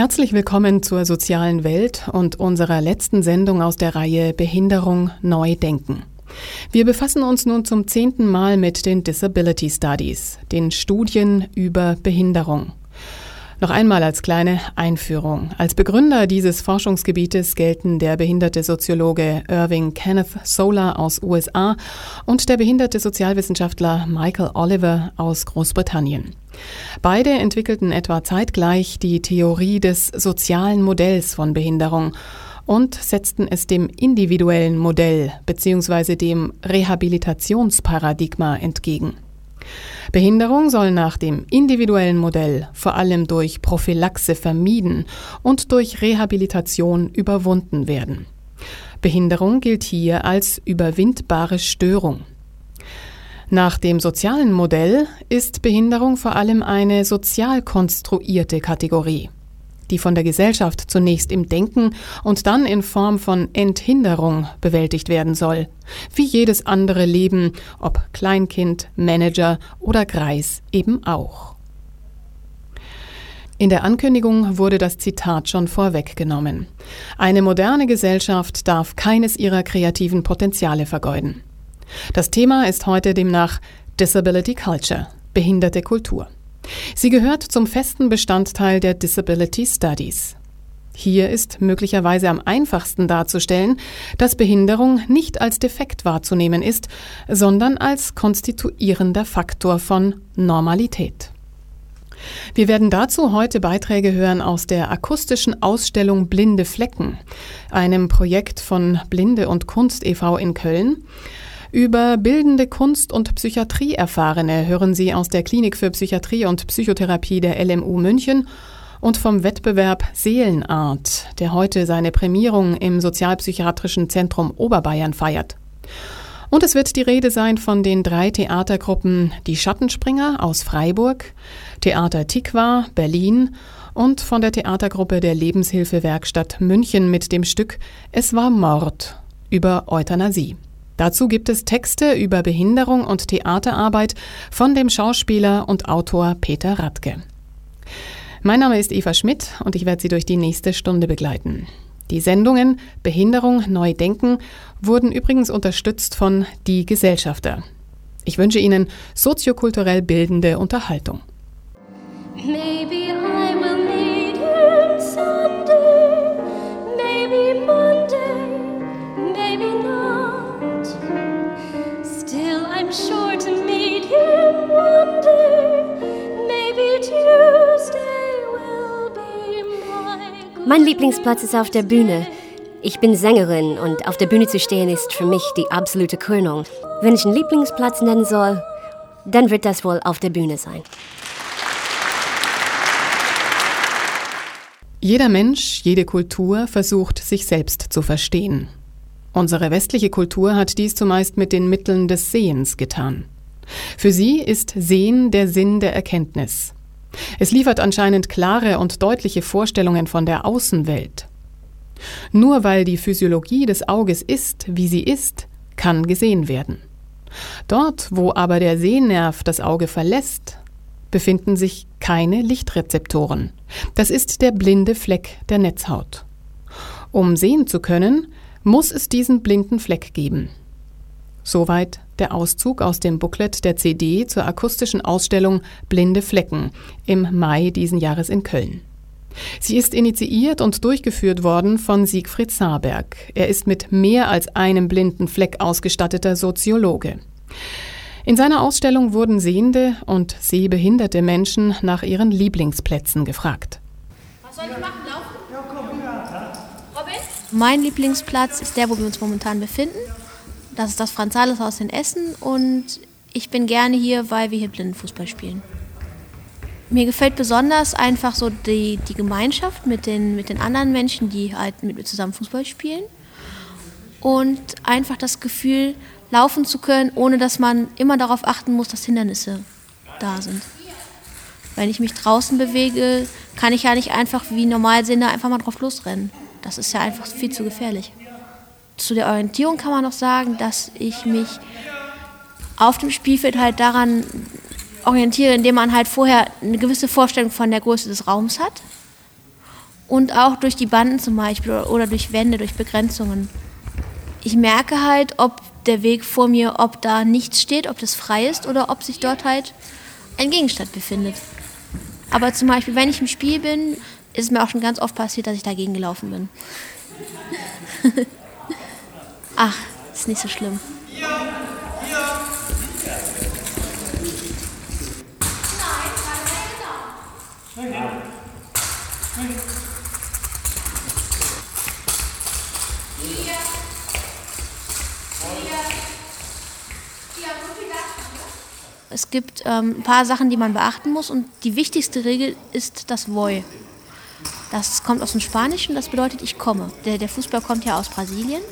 Herzlich willkommen zur sozialen Welt und unserer letzten Sendung aus der Reihe Behinderung neu denken. Wir befassen uns nun zum zehnten Mal mit den Disability Studies, den Studien über Behinderung. Noch einmal als kleine Einführung. Als Begründer dieses Forschungsgebietes gelten der behinderte Soziologe Irving Kenneth Solar aus USA und der behinderte Sozialwissenschaftler Michael Oliver aus Großbritannien. Beide entwickelten etwa zeitgleich die Theorie des sozialen Modells von Behinderung und setzten es dem individuellen Modell bzw. dem Rehabilitationsparadigma entgegen. Behinderung soll nach dem individuellen Modell vor allem durch Prophylaxe vermieden und durch Rehabilitation überwunden werden. Behinderung gilt hier als überwindbare Störung. Nach dem sozialen Modell ist Behinderung vor allem eine sozial konstruierte Kategorie die von der Gesellschaft zunächst im Denken und dann in Form von Enthinderung bewältigt werden soll, wie jedes andere Leben, ob Kleinkind, Manager oder Greis eben auch. In der Ankündigung wurde das Zitat schon vorweggenommen. Eine moderne Gesellschaft darf keines ihrer kreativen Potenziale vergeuden. Das Thema ist heute demnach Disability Culture, behinderte Kultur. Sie gehört zum festen Bestandteil der Disability Studies. Hier ist möglicherweise am einfachsten darzustellen, dass Behinderung nicht als Defekt wahrzunehmen ist, sondern als konstituierender Faktor von Normalität. Wir werden dazu heute Beiträge hören aus der akustischen Ausstellung Blinde Flecken, einem Projekt von Blinde und Kunst e.V. in Köln, über bildende Kunst und Psychiatrie erfahrene hören Sie aus der Klinik für Psychiatrie und Psychotherapie der LMU München und vom Wettbewerb Seelenart, der heute seine Prämierung im Sozialpsychiatrischen Zentrum Oberbayern feiert. Und es wird die Rede sein von den drei Theatergruppen Die Schattenspringer aus Freiburg, Theater Tikwa, Berlin und von der Theatergruppe der Lebenshilfewerkstatt München mit dem Stück Es war Mord über Euthanasie. Dazu gibt es Texte über Behinderung und Theaterarbeit von dem Schauspieler und Autor Peter Radke. Mein Name ist Eva Schmidt und ich werde Sie durch die nächste Stunde begleiten. Die Sendungen Behinderung neu denken wurden übrigens unterstützt von Die Gesellschafter. Ich wünsche Ihnen soziokulturell bildende Unterhaltung. Maybe Mein Lieblingsplatz ist auf der Bühne. Ich bin Sängerin und auf der Bühne zu stehen ist für mich die absolute Krönung. Wenn ich einen Lieblingsplatz nennen soll, dann wird das wohl auf der Bühne sein. Jeder Mensch, jede Kultur versucht, sich selbst zu verstehen. Unsere westliche Kultur hat dies zumeist mit den Mitteln des Sehens getan. Für sie ist Sehen der Sinn der Erkenntnis. Es liefert anscheinend klare und deutliche Vorstellungen von der Außenwelt. Nur weil die Physiologie des Auges ist, wie sie ist, kann gesehen werden. Dort, wo aber der Sehnerv das Auge verlässt, befinden sich keine Lichtrezeptoren. Das ist der blinde Fleck der Netzhaut. Um sehen zu können, muss es diesen blinden Fleck geben. Soweit der Auszug aus dem Booklet der CD zur akustischen Ausstellung Blinde Flecken im Mai diesen Jahres in Köln. Sie ist initiiert und durchgeführt worden von Siegfried Saarberg. Er ist mit mehr als einem blinden Fleck ausgestatteter Soziologe. In seiner Ausstellung wurden sehende und sehbehinderte Menschen nach ihren Lieblingsplätzen gefragt. Was soll ich machen? Laufen? Ja, komm, Robin? Mein Lieblingsplatz ist der, wo wir uns momentan befinden. Das ist das Franz-Sales-Haus in Essen und ich bin gerne hier, weil wir hier Blindenfußball spielen. Mir gefällt besonders einfach so die, die Gemeinschaft mit den, mit den anderen Menschen, die halt mit mir zusammen Fußball spielen. Und einfach das Gefühl, laufen zu können, ohne dass man immer darauf achten muss, dass Hindernisse da sind. Wenn ich mich draußen bewege, kann ich ja nicht einfach wie normal Sinne einfach mal drauf losrennen. Das ist ja einfach viel zu gefährlich. Zu der Orientierung kann man noch sagen, dass ich mich auf dem Spielfeld halt daran orientiere, indem man halt vorher eine gewisse Vorstellung von der Größe des Raums hat Und auch durch die Banden zum Beispiel oder durch Wände, durch Begrenzungen. Ich merke halt, ob der Weg vor mir, ob da nichts steht, ob das frei ist oder ob sich dort halt ein Gegenstand befindet. Aber zum Beispiel, wenn ich im Spiel bin, ist es mir auch schon ganz oft passiert, dass ich dagegen gelaufen bin. Ach, ist nicht so schlimm. Es gibt ähm, ein paar Sachen, die man beachten muss und die wichtigste Regel ist das Voy. Das kommt aus dem Spanischen, das bedeutet ich komme. Der, der Fußball kommt ja aus Brasilien.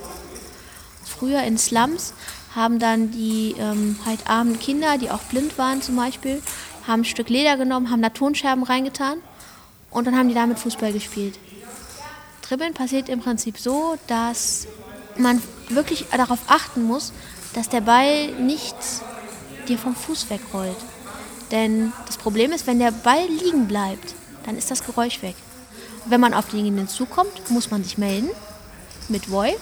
Früher in Slums haben dann die ähm, halt armen Kinder, die auch blind waren zum Beispiel, haben ein Stück Leder genommen, haben da Tonscherben reingetan und dann haben die damit Fußball gespielt. Dribbeln passiert im Prinzip so, dass man wirklich darauf achten muss, dass der Ball nicht dir vom Fuß wegrollt. Denn das Problem ist, wenn der Ball liegen bleibt, dann ist das Geräusch weg. Wenn man auf denjenigen zukommt, muss man sich melden mit Voy.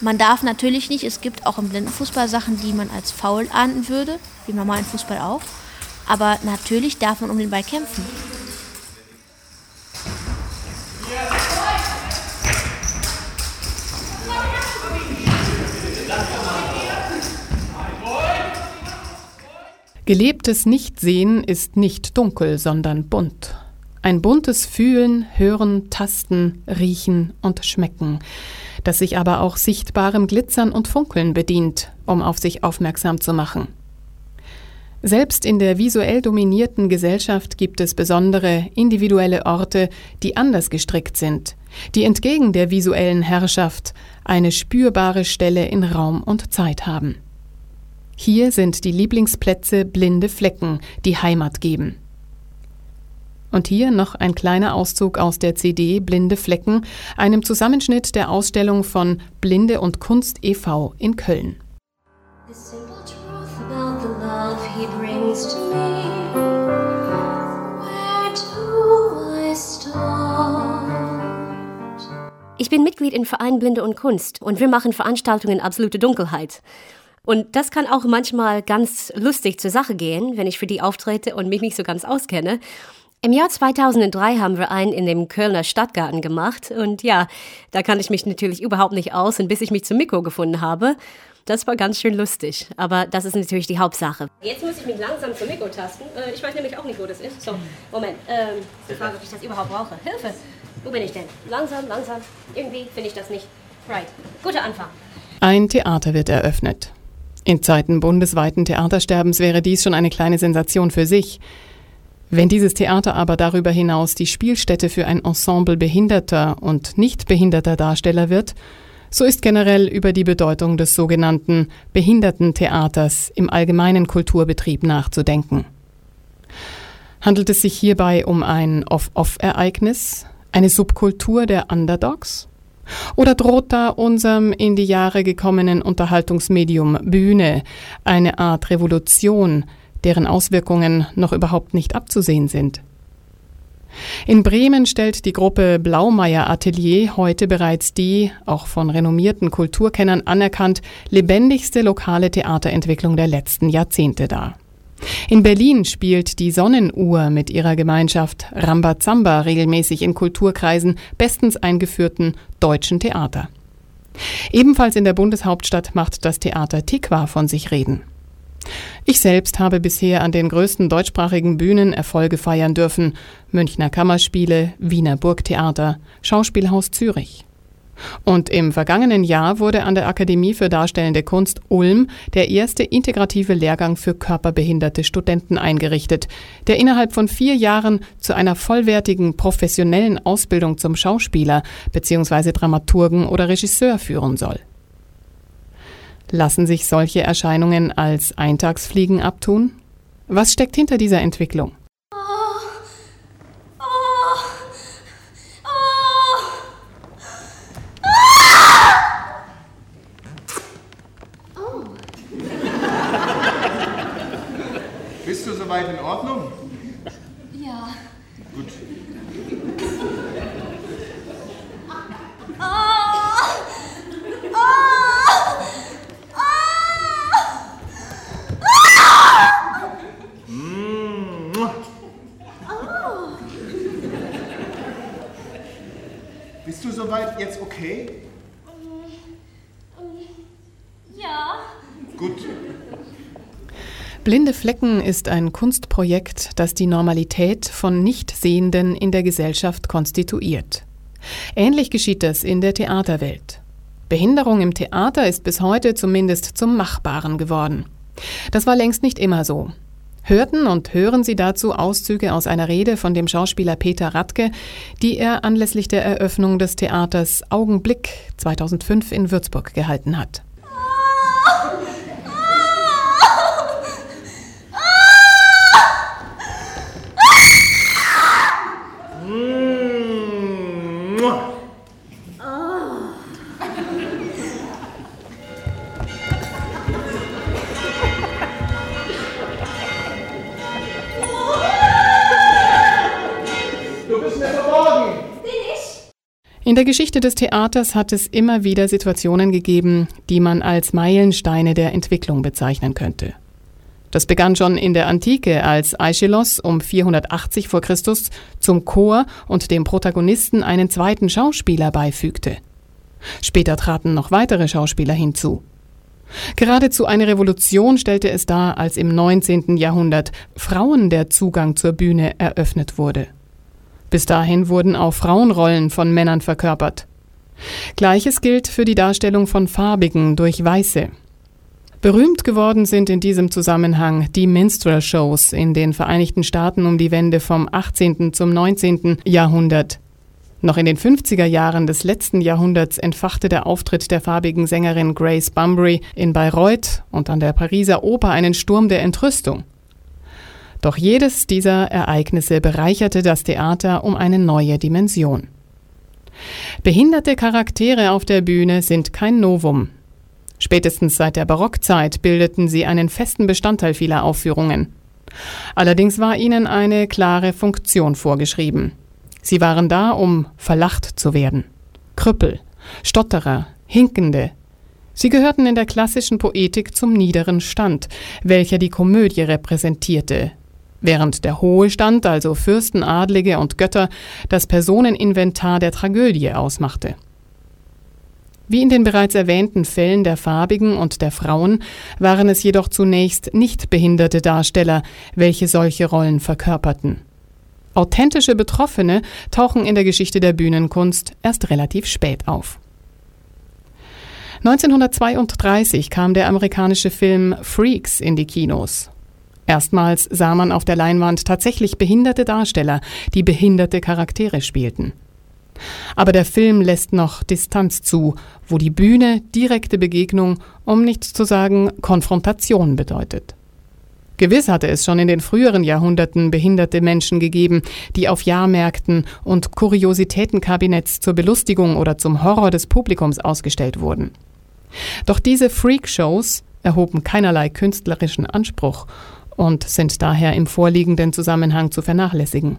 Man darf natürlich nicht, es gibt auch im Blindenfußball Sachen, die man als faul ahnden würde, wie im normalen Fußball auch. Aber natürlich darf man um den Ball kämpfen. Gelebtes Nichtsehen ist nicht dunkel, sondern bunt. Ein buntes Fühlen, Hören, Tasten, Riechen und Schmecken, das sich aber auch sichtbarem Glitzern und Funkeln bedient, um auf sich aufmerksam zu machen. Selbst in der visuell dominierten Gesellschaft gibt es besondere, individuelle Orte, die anders gestrickt sind, die entgegen der visuellen Herrschaft eine spürbare Stelle in Raum und Zeit haben. Hier sind die Lieblingsplätze blinde Flecken, die Heimat geben. Und hier noch ein kleiner Auszug aus der CD Blinde Flecken, einem Zusammenschnitt der Ausstellung von Blinde und Kunst e.V. in Köln. Ich bin Mitglied im Verein Blinde und Kunst und wir machen Veranstaltungen Absolute Dunkelheit. Und das kann auch manchmal ganz lustig zur Sache gehen, wenn ich für die auftrete und mich nicht so ganz auskenne. Im Jahr 2003 haben wir einen in dem Kölner Stadtgarten gemacht und ja, da kann ich mich natürlich überhaupt nicht aus und bis ich mich zum Mikro gefunden habe, das war ganz schön lustig, aber das ist natürlich die Hauptsache. Jetzt muss ich mich langsam zum Mikro tasten. Äh, ich weiß nämlich auch nicht, wo das ist. So, Moment. Ähm, die Frage, ob ich das überhaupt brauche. Hilfe! Wo bin ich denn? Langsam, langsam. Irgendwie finde ich das nicht. Right. Guter Anfang. Ein Theater wird eröffnet. In Zeiten bundesweiten Theatersterbens wäre dies schon eine kleine Sensation für sich. Wenn dieses Theater aber darüber hinaus die Spielstätte für ein Ensemble behinderter und nicht behinderter Darsteller wird, so ist generell über die Bedeutung des sogenannten Behindertentheaters im allgemeinen Kulturbetrieb nachzudenken. Handelt es sich hierbei um ein Off-Off-Ereignis, eine Subkultur der Underdogs? Oder droht da unserem in die Jahre gekommenen Unterhaltungsmedium Bühne eine Art Revolution, deren Auswirkungen noch überhaupt nicht abzusehen sind? In Bremen stellt die Gruppe Blaumeier Atelier heute bereits die, auch von renommierten Kulturkennern anerkannt, lebendigste lokale Theaterentwicklung der letzten Jahrzehnte dar. In Berlin spielt die Sonnenuhr mit ihrer Gemeinschaft Rambazamba regelmäßig in Kulturkreisen bestens eingeführten deutschen Theater. Ebenfalls in der Bundeshauptstadt macht das Theater Tikwa von sich reden. Ich selbst habe bisher an den größten deutschsprachigen Bühnen Erfolge feiern dürfen. Münchner Kammerspiele, Wiener Burgtheater, Schauspielhaus Zürich. Und im vergangenen Jahr wurde an der Akademie für Darstellende Kunst Ulm der erste integrative Lehrgang für körperbehinderte Studenten eingerichtet, der innerhalb von vier Jahren zu einer vollwertigen professionellen Ausbildung zum Schauspieler bzw. Dramaturgen oder Regisseur führen soll. Lassen sich solche Erscheinungen als Eintagsfliegen abtun? Was steckt hinter dieser Entwicklung? soweit in Ordnung? Ja. Gut. Bist du soweit jetzt okay? Ja. Gut. Blinde Flecken ist ein Kunstprojekt, das die Normalität von Nichtsehenden in der Gesellschaft konstituiert. Ähnlich geschieht das in der Theaterwelt. Behinderung im Theater ist bis heute zumindest zum Machbaren geworden. Das war längst nicht immer so. Hörten und hören Sie dazu Auszüge aus einer Rede von dem Schauspieler Peter Radke, die er anlässlich der Eröffnung des Theaters Augenblick 2005 in Würzburg gehalten hat. In der Geschichte des Theaters hat es immer wieder Situationen gegeben, die man als Meilensteine der Entwicklung bezeichnen könnte. Das begann schon in der Antike, als Aeschylos um 480 vor Christus zum Chor und dem Protagonisten einen zweiten Schauspieler beifügte. Später traten noch weitere Schauspieler hinzu. Geradezu eine Revolution stellte es dar, als im 19. Jahrhundert Frauen der Zugang zur Bühne eröffnet wurde. Bis dahin wurden auch Frauenrollen von Männern verkörpert. Gleiches gilt für die Darstellung von Farbigen durch Weiße. Berühmt geworden sind in diesem Zusammenhang die Minstrel-Shows in den Vereinigten Staaten um die Wende vom 18. zum 19. Jahrhundert. Noch in den 50er Jahren des letzten Jahrhunderts entfachte der Auftritt der farbigen Sängerin Grace Bunbury in Bayreuth und an der Pariser Oper einen Sturm der Entrüstung. Doch jedes dieser Ereignisse bereicherte das Theater um eine neue Dimension. Behinderte Charaktere auf der Bühne sind kein Novum. Spätestens seit der Barockzeit bildeten sie einen festen Bestandteil vieler Aufführungen. Allerdings war ihnen eine klare Funktion vorgeschrieben. Sie waren da, um verlacht zu werden. Krüppel, Stotterer, Hinkende. Sie gehörten in der klassischen Poetik zum niederen Stand, welcher die Komödie repräsentierte, während der hohe Stand, also Fürsten, Adlige und Götter, das Personeninventar der Tragödie ausmachte. Wie in den bereits erwähnten Fällen der Farbigen und der Frauen waren es jedoch zunächst nicht behinderte Darsteller, welche solche Rollen verkörperten. Authentische Betroffene tauchen in der Geschichte der Bühnenkunst erst relativ spät auf. 1932 kam der amerikanische Film Freaks in die Kinos. Erstmals sah man auf der Leinwand tatsächlich behinderte Darsteller, die behinderte Charaktere spielten. Aber der Film lässt noch Distanz zu, wo die Bühne direkte Begegnung, um nicht zu sagen Konfrontation bedeutet. Gewiss hatte es schon in den früheren Jahrhunderten behinderte Menschen gegeben, die auf Jahrmärkten und Kuriositätenkabinetts zur Belustigung oder zum Horror des Publikums ausgestellt wurden. Doch diese Freakshows erhoben keinerlei künstlerischen Anspruch und sind daher im vorliegenden Zusammenhang zu vernachlässigen.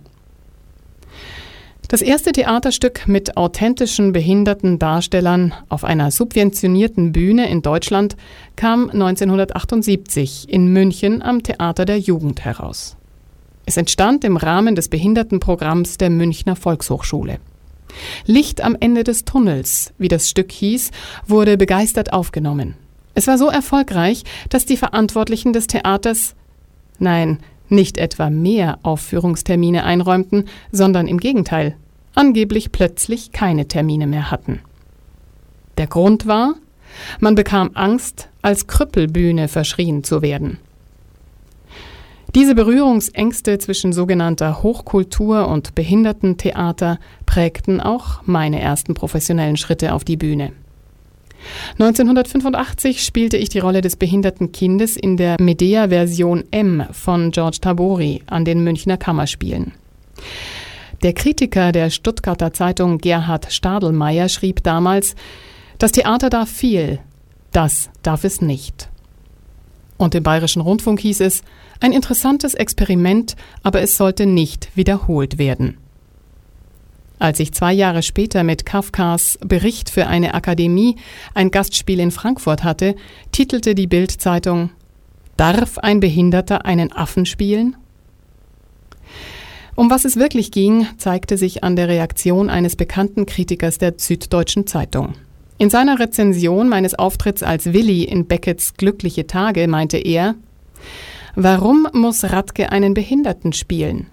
Das erste Theaterstück mit authentischen behinderten Darstellern auf einer subventionierten Bühne in Deutschland kam 1978 in München am Theater der Jugend heraus. Es entstand im Rahmen des Behindertenprogramms der Münchner Volkshochschule. Licht am Ende des Tunnels, wie das Stück hieß, wurde begeistert aufgenommen. Es war so erfolgreich, dass die Verantwortlichen des Theaters Nein, nicht etwa mehr Aufführungstermine einräumten, sondern im Gegenteil, angeblich plötzlich keine Termine mehr hatten. Der Grund war, man bekam Angst, als Krüppelbühne verschrien zu werden. Diese Berührungsängste zwischen sogenannter Hochkultur und Behindertentheater prägten auch meine ersten professionellen Schritte auf die Bühne. 1985 spielte ich die Rolle des behinderten Kindes in der Medea-Version M von George Tabori an den Münchner Kammerspielen. Der Kritiker der Stuttgarter Zeitung Gerhard Stadelmeier schrieb damals, das Theater darf viel, das darf es nicht. Und im Bayerischen Rundfunk hieß es, ein interessantes Experiment, aber es sollte nicht wiederholt werden. Als ich zwei Jahre später mit Kafkas Bericht für eine Akademie ein Gastspiel in Frankfurt hatte, titelte die Bild-Zeitung Darf ein Behinderter einen Affen spielen? Um was es wirklich ging, zeigte sich an der Reaktion eines bekannten Kritikers der Süddeutschen Zeitung. In seiner Rezension meines Auftritts als Willi in Beckets Glückliche Tage meinte er, Warum muss Radke einen Behinderten spielen?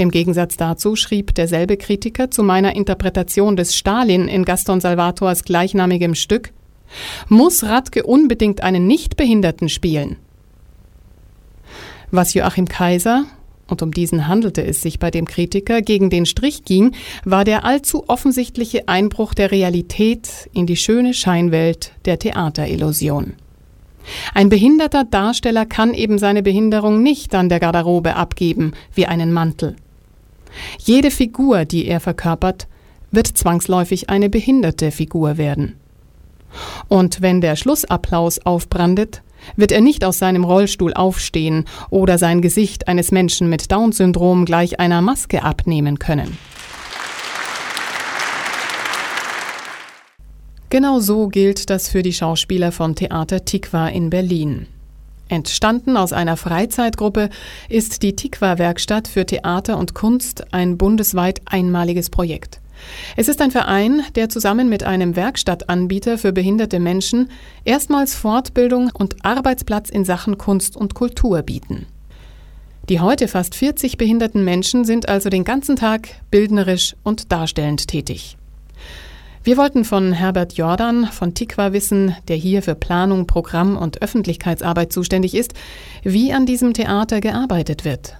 Im Gegensatz dazu schrieb derselbe Kritiker zu meiner Interpretation des Stalin in Gaston Salvators gleichnamigem Stück, muss Radke unbedingt einen Nichtbehinderten spielen? Was Joachim Kaiser, und um diesen handelte es sich bei dem Kritiker, gegen den Strich ging, war der allzu offensichtliche Einbruch der Realität in die schöne Scheinwelt der Theaterillusion. Ein behinderter Darsteller kann eben seine Behinderung nicht an der Garderobe abgeben, wie einen Mantel. Jede Figur, die er verkörpert, wird zwangsläufig eine behinderte Figur werden. Und wenn der Schlussapplaus aufbrandet, wird er nicht aus seinem Rollstuhl aufstehen oder sein Gesicht eines Menschen mit Down-Syndrom gleich einer Maske abnehmen können. Genau so gilt das für die Schauspieler von Theater Tikva in Berlin. Entstanden aus einer Freizeitgruppe ist die Tikva-Werkstatt für Theater und Kunst ein bundesweit einmaliges Projekt. Es ist ein Verein, der zusammen mit einem Werkstattanbieter für behinderte Menschen erstmals Fortbildung und Arbeitsplatz in Sachen Kunst und Kultur bieten. Die heute fast 40 behinderten Menschen sind also den ganzen Tag bildnerisch und darstellend tätig. Wir wollten von Herbert Jordan von Tikva wissen, der hier für Planung, Programm und Öffentlichkeitsarbeit zuständig ist, wie an diesem Theater gearbeitet wird.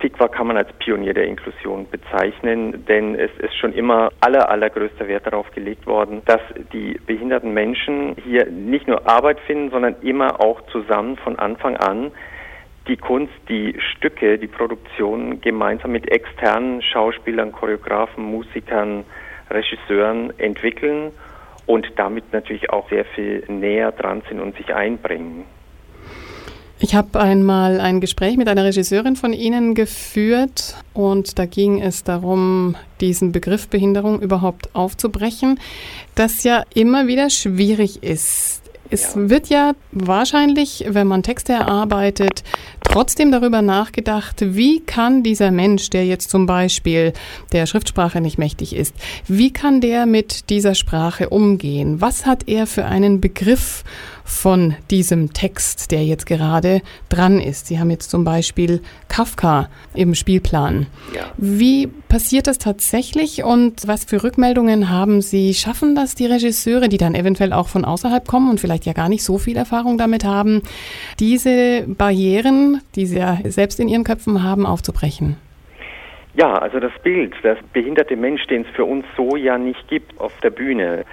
Tikva kann man als Pionier der Inklusion bezeichnen, denn es ist schon immer aller, allergrößter Wert darauf gelegt worden, dass die behinderten Menschen hier nicht nur Arbeit finden, sondern immer auch zusammen von Anfang an die Kunst, die Stücke, die Produktion gemeinsam mit externen Schauspielern, Choreografen, Musikern, Regisseuren entwickeln und damit natürlich auch sehr viel näher dran sind und sich einbringen. Ich habe einmal ein Gespräch mit einer Regisseurin von Ihnen geführt und da ging es darum, diesen Begriff Behinderung überhaupt aufzubrechen, das ja immer wieder schwierig ist. Es ja. wird ja wahrscheinlich, wenn man Texte erarbeitet, trotzdem darüber nachgedacht, wie kann dieser Mensch, der jetzt zum Beispiel der Schriftsprache nicht mächtig ist, wie kann der mit dieser Sprache umgehen? Was hat er für einen Begriff von diesem Text, der jetzt gerade dran ist? Sie haben jetzt zum Beispiel Kafka im Spielplan. Ja. Wie passiert das tatsächlich und was für Rückmeldungen haben Sie? Schaffen das die Regisseure, die dann eventuell auch von außerhalb kommen und vielleicht ja gar nicht so viel Erfahrung damit haben, diese Barrieren, die sie ja selbst in ihren Köpfen haben, aufzubrechen? Ja, also das Bild, das behinderte Mensch, den es für uns so ja nicht gibt auf der Bühne.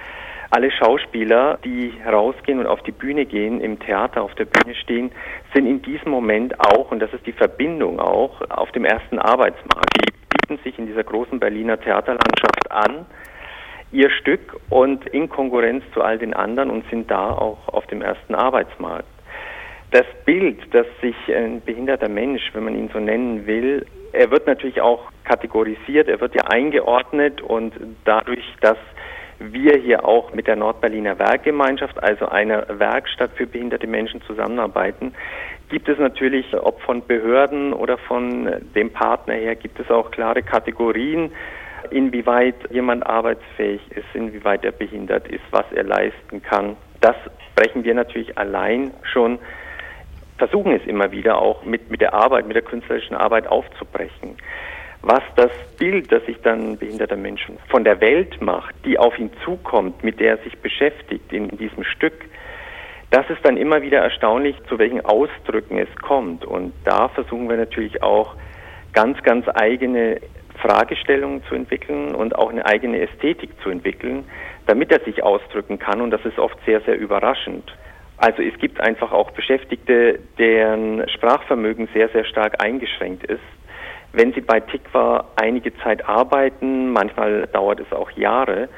Alle Schauspieler, die rausgehen und auf die Bühne gehen, im Theater auf der Bühne stehen, sind in diesem Moment auch, und das ist die Verbindung auch, auf dem ersten Arbeitsmarkt. Die bieten sich in dieser großen Berliner Theaterlandschaft an, ihr Stück und in Konkurrenz zu all den anderen und sind da auch auf dem ersten Arbeitsmarkt das Bild, dass sich ein behinderter Mensch, wenn man ihn so nennen will, er wird natürlich auch kategorisiert, er wird ja eingeordnet und dadurch, dass wir hier auch mit der Nordberliner Werkgemeinschaft, also einer Werkstatt für behinderte Menschen zusammenarbeiten, gibt es natürlich, ob von Behörden oder von dem Partner her, gibt es auch klare Kategorien, inwieweit jemand arbeitsfähig ist, inwieweit er behindert ist, was er leisten kann. Das brechen wir natürlich allein schon versuchen es immer wieder auch mit, mit der Arbeit, mit der künstlerischen Arbeit aufzubrechen. Was das Bild, das sich dann behinderter Menschen von der Welt macht, die auf ihn zukommt, mit der er sich beschäftigt in diesem Stück, das ist dann immer wieder erstaunlich, zu welchen Ausdrücken es kommt. Und da versuchen wir natürlich auch ganz, ganz eigene Fragestellungen zu entwickeln und auch eine eigene Ästhetik zu entwickeln, damit er sich ausdrücken kann. Und das ist oft sehr, sehr überraschend. Also es gibt einfach auch Beschäftigte, deren Sprachvermögen sehr, sehr stark eingeschränkt ist. Wenn sie bei Tikva einige Zeit arbeiten, manchmal dauert es auch Jahre,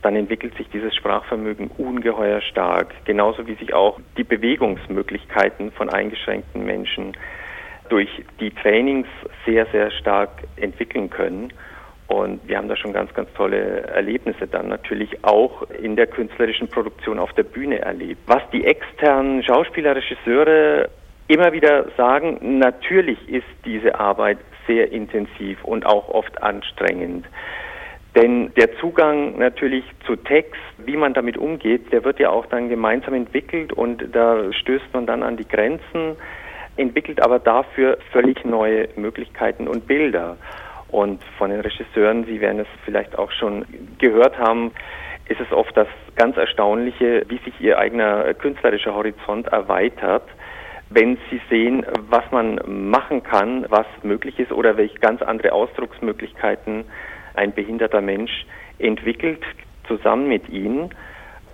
dann entwickelt sich dieses Sprachvermögen ungeheuer stark. Genauso wie sich auch die Bewegungsmöglichkeiten von eingeschränkten Menschen durch die Trainings sehr, sehr stark entwickeln können. Und wir haben da schon ganz, ganz tolle Erlebnisse dann natürlich auch in der künstlerischen Produktion auf der Bühne erlebt. Was die externen Schauspieler, Regisseure immer wieder sagen, natürlich ist diese Arbeit sehr intensiv und auch oft anstrengend. Denn der Zugang natürlich zu Text, wie man damit umgeht, der wird ja auch dann gemeinsam entwickelt und da stößt man dann an die Grenzen, entwickelt aber dafür völlig neue Möglichkeiten und Bilder. Und von den Regisseuren, Sie werden es vielleicht auch schon gehört haben, ist es oft das ganz Erstaunliche, wie sich Ihr eigener künstlerischer Horizont erweitert wenn sie sehen, was man machen kann, was möglich ist oder welche ganz andere Ausdrucksmöglichkeiten ein behinderter Mensch entwickelt, zusammen mit ihnen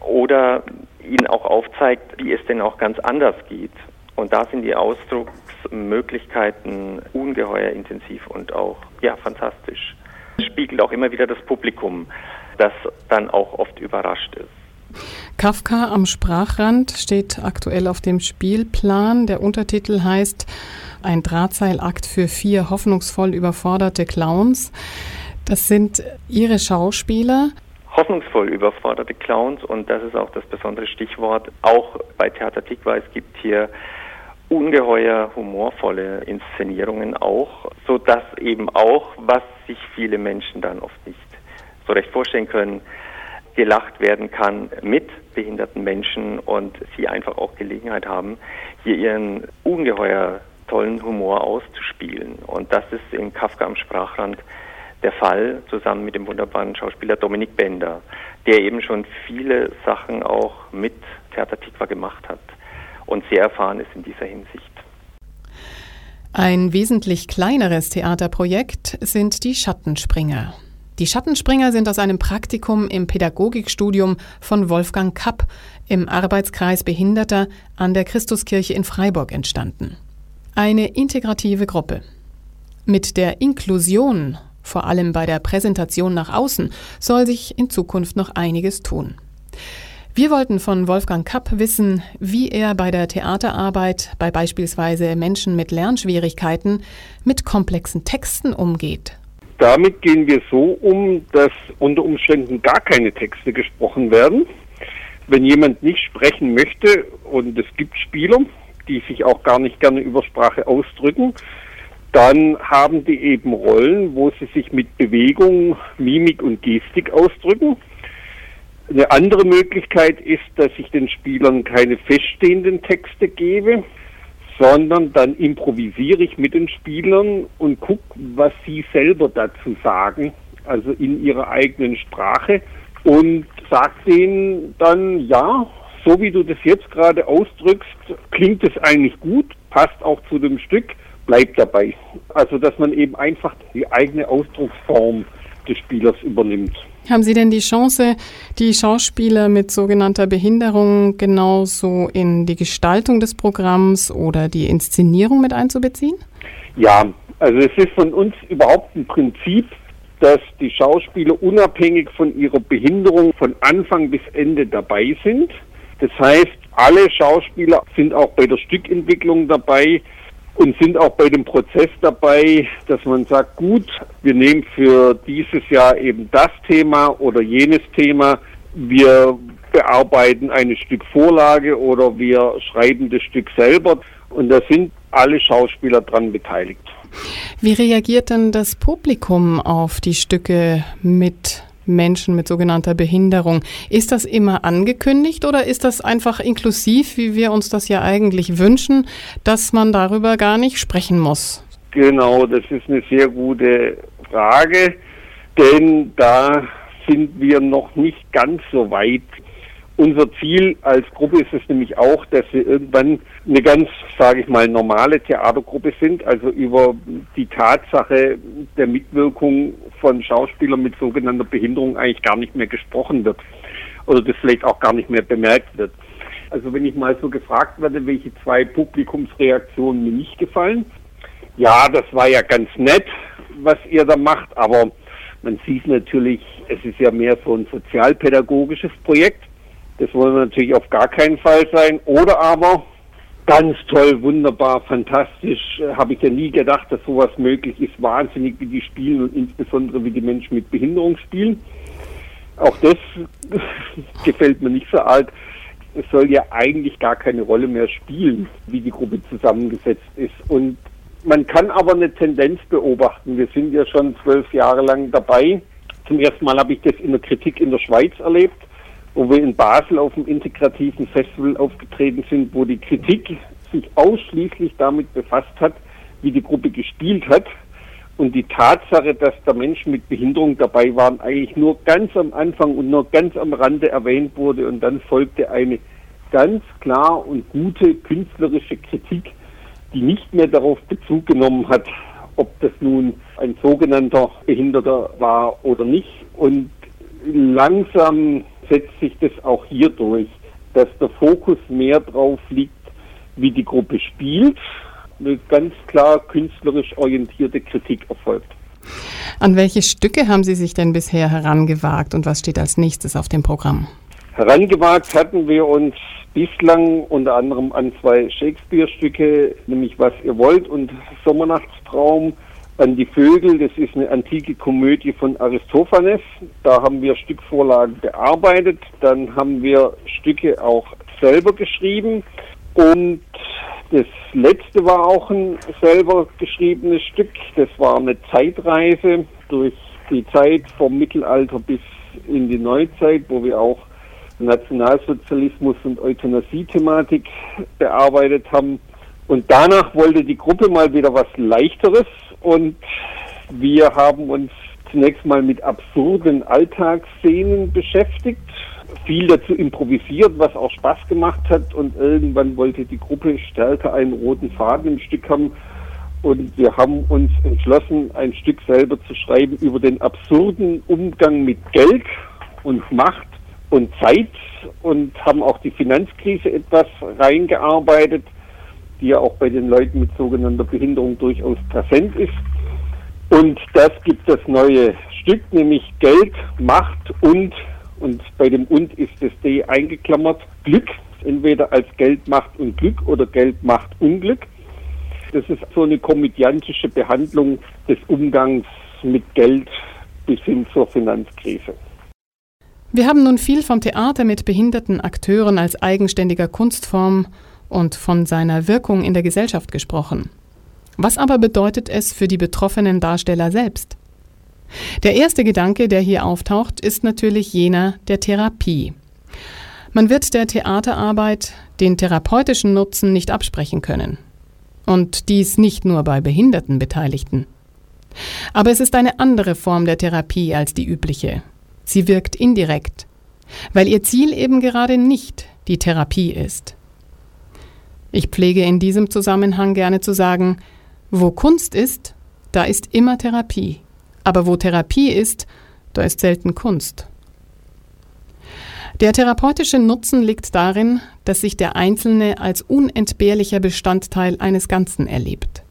oder ihnen auch aufzeigt, wie es denn auch ganz anders geht. Und da sind die Ausdrucksmöglichkeiten ungeheuer intensiv und auch ja fantastisch. Spiegelt auch immer wieder das Publikum, das dann auch oft überrascht ist. Kafka am Sprachrand steht aktuell auf dem Spielplan. Der Untertitel heißt Ein Drahtseilakt für vier hoffnungsvoll überforderte Clowns. Das sind Ihre Schauspieler. Hoffnungsvoll überforderte Clowns und das ist auch das besondere Stichwort. Auch bei Theater Tikva, es gibt hier ungeheuer humorvolle Inszenierungen auch, so dass eben auch, was sich viele Menschen dann oft nicht so recht vorstellen können, gelacht werden kann mit behinderten Menschen und sie einfach auch Gelegenheit haben, hier ihren ungeheuer tollen Humor auszuspielen. Und das ist in Kafka am Sprachrand der Fall, zusammen mit dem wunderbaren Schauspieler Dominik Bender, der eben schon viele Sachen auch mit Theater Tikva gemacht hat und sehr erfahren ist in dieser Hinsicht. Ein wesentlich kleineres Theaterprojekt sind die Schattenspringer. Die Schattenspringer sind aus einem Praktikum im Pädagogikstudium von Wolfgang Kapp im Arbeitskreis Behinderter an der Christuskirche in Freiburg entstanden. Eine integrative Gruppe. Mit der Inklusion, vor allem bei der Präsentation nach außen, soll sich in Zukunft noch einiges tun. Wir wollten von Wolfgang Kapp wissen, wie er bei der Theaterarbeit bei beispielsweise Menschen mit Lernschwierigkeiten mit komplexen Texten umgeht damit gehen wir so um, dass unter Umständen gar keine Texte gesprochen werden. Wenn jemand nicht sprechen möchte, und es gibt Spieler, die sich auch gar nicht gerne über Sprache ausdrücken, dann haben die eben Rollen, wo sie sich mit Bewegung, Mimik und Gestik ausdrücken. Eine andere Möglichkeit ist, dass ich den Spielern keine feststehenden Texte gebe, sondern dann improvisiere ich mit den Spielern und gucke, was sie selber dazu sagen, also in ihrer eigenen Sprache und sage denen dann, ja, so wie du das jetzt gerade ausdrückst, klingt es eigentlich gut, passt auch zu dem Stück, bleib dabei. Also dass man eben einfach die eigene Ausdrucksform des Spielers übernimmt. Haben Sie denn die Chance, die Schauspieler mit sogenannter Behinderung genauso in die Gestaltung des Programms oder die Inszenierung mit einzubeziehen? Ja, also es ist von uns überhaupt ein Prinzip, dass die Schauspieler unabhängig von ihrer Behinderung von Anfang bis Ende dabei sind. Das heißt, alle Schauspieler sind auch bei der Stückentwicklung dabei und sind auch bei dem Prozess dabei, dass man sagt, gut, wir nehmen für dieses Jahr eben das Thema oder jenes Thema. Wir bearbeiten eine Stück Vorlage oder wir schreiben das Stück selber und da sind alle Schauspieler dran beteiligt. Wie reagiert denn das Publikum auf die Stücke mit Menschen mit sogenannter Behinderung. Ist das immer angekündigt oder ist das einfach inklusiv, wie wir uns das ja eigentlich wünschen, dass man darüber gar nicht sprechen muss? Genau, das ist eine sehr gute Frage, denn da sind wir noch nicht ganz so weit unser Ziel als Gruppe ist es nämlich auch, dass wir irgendwann eine ganz, sage ich mal, normale Theatergruppe sind, also über die Tatsache der Mitwirkung von Schauspielern mit sogenannter Behinderung eigentlich gar nicht mehr gesprochen wird oder das vielleicht auch gar nicht mehr bemerkt wird. Also wenn ich mal so gefragt werde, welche zwei Publikumsreaktionen mir nicht gefallen, ja, das war ja ganz nett, was ihr da macht, aber man sieht natürlich, es ist ja mehr so ein sozialpädagogisches Projekt das wollen wir natürlich auf gar keinen Fall sein. Oder aber ganz toll, wunderbar, fantastisch. Äh, habe ich ja nie gedacht, dass sowas möglich ist. Wahnsinnig, wie die spielen und insbesondere wie die Menschen mit Behinderung spielen. Auch das gefällt mir nicht so arg. Es soll ja eigentlich gar keine Rolle mehr spielen, wie die Gruppe zusammengesetzt ist. Und Man kann aber eine Tendenz beobachten. Wir sind ja schon zwölf Jahre lang dabei. Zum ersten Mal habe ich das in der Kritik in der Schweiz erlebt, wo wir in Basel auf dem integrativen Festival aufgetreten sind, wo die Kritik sich ausschließlich damit befasst hat, wie die Gruppe gespielt hat. Und die Tatsache, dass da Menschen mit Behinderung dabei waren, eigentlich nur ganz am Anfang und nur ganz am Rande erwähnt wurde. Und dann folgte eine ganz klar und gute künstlerische Kritik, die nicht mehr darauf Bezug genommen hat, ob das nun ein sogenannter Behinderter war oder nicht. Und langsam setzt sich das auch hier durch, dass der Fokus mehr drauf liegt, wie die Gruppe spielt, eine ganz klar künstlerisch orientierte Kritik erfolgt. An welche Stücke haben Sie sich denn bisher herangewagt und was steht als nächstes auf dem Programm? Herangewagt hatten wir uns bislang unter anderem an zwei Shakespeare-Stücke, nämlich Was ihr wollt und Sommernachtstraum, an die Vögel, das ist eine antike Komödie von Aristophanes. Da haben wir Stückvorlagen bearbeitet, dann haben wir Stücke auch selber geschrieben und das letzte war auch ein selber geschriebenes Stück. Das war eine Zeitreise durch die Zeit vom Mittelalter bis in die Neuzeit, wo wir auch Nationalsozialismus und Euthanasie-Thematik bearbeitet haben. Und danach wollte die Gruppe mal wieder was Leichteres und wir haben uns zunächst mal mit absurden Alltagsszenen beschäftigt, viel dazu improvisiert, was auch Spaß gemacht hat. Und irgendwann wollte die Gruppe stärker einen roten Faden im Stück haben. Und wir haben uns entschlossen, ein Stück selber zu schreiben über den absurden Umgang mit Geld und Macht und Zeit. Und haben auch die Finanzkrise etwas reingearbeitet, die ja auch bei den Leuten mit sogenannter Behinderung durchaus präsent ist. Und das gibt das neue Stück, nämlich Geld, Macht und, und bei dem und ist das D eingeklammert, Glück, entweder als Geld, Macht und Glück oder Geld, Macht, Unglück. Das ist so eine komödiantische Behandlung des Umgangs mit Geld bis hin zur Finanzkrise. Wir haben nun viel vom Theater mit behinderten Akteuren als eigenständiger Kunstform und von seiner Wirkung in der Gesellschaft gesprochen. Was aber bedeutet es für die betroffenen Darsteller selbst? Der erste Gedanke, der hier auftaucht, ist natürlich jener der Therapie. Man wird der Theaterarbeit den therapeutischen Nutzen nicht absprechen können. Und dies nicht nur bei behinderten Beteiligten. Aber es ist eine andere Form der Therapie als die übliche, Sie wirkt indirekt, weil ihr Ziel eben gerade nicht die Therapie ist. Ich pflege in diesem Zusammenhang gerne zu sagen, wo Kunst ist, da ist immer Therapie, aber wo Therapie ist, da ist selten Kunst. Der therapeutische Nutzen liegt darin, dass sich der Einzelne als unentbehrlicher Bestandteil eines Ganzen erlebt.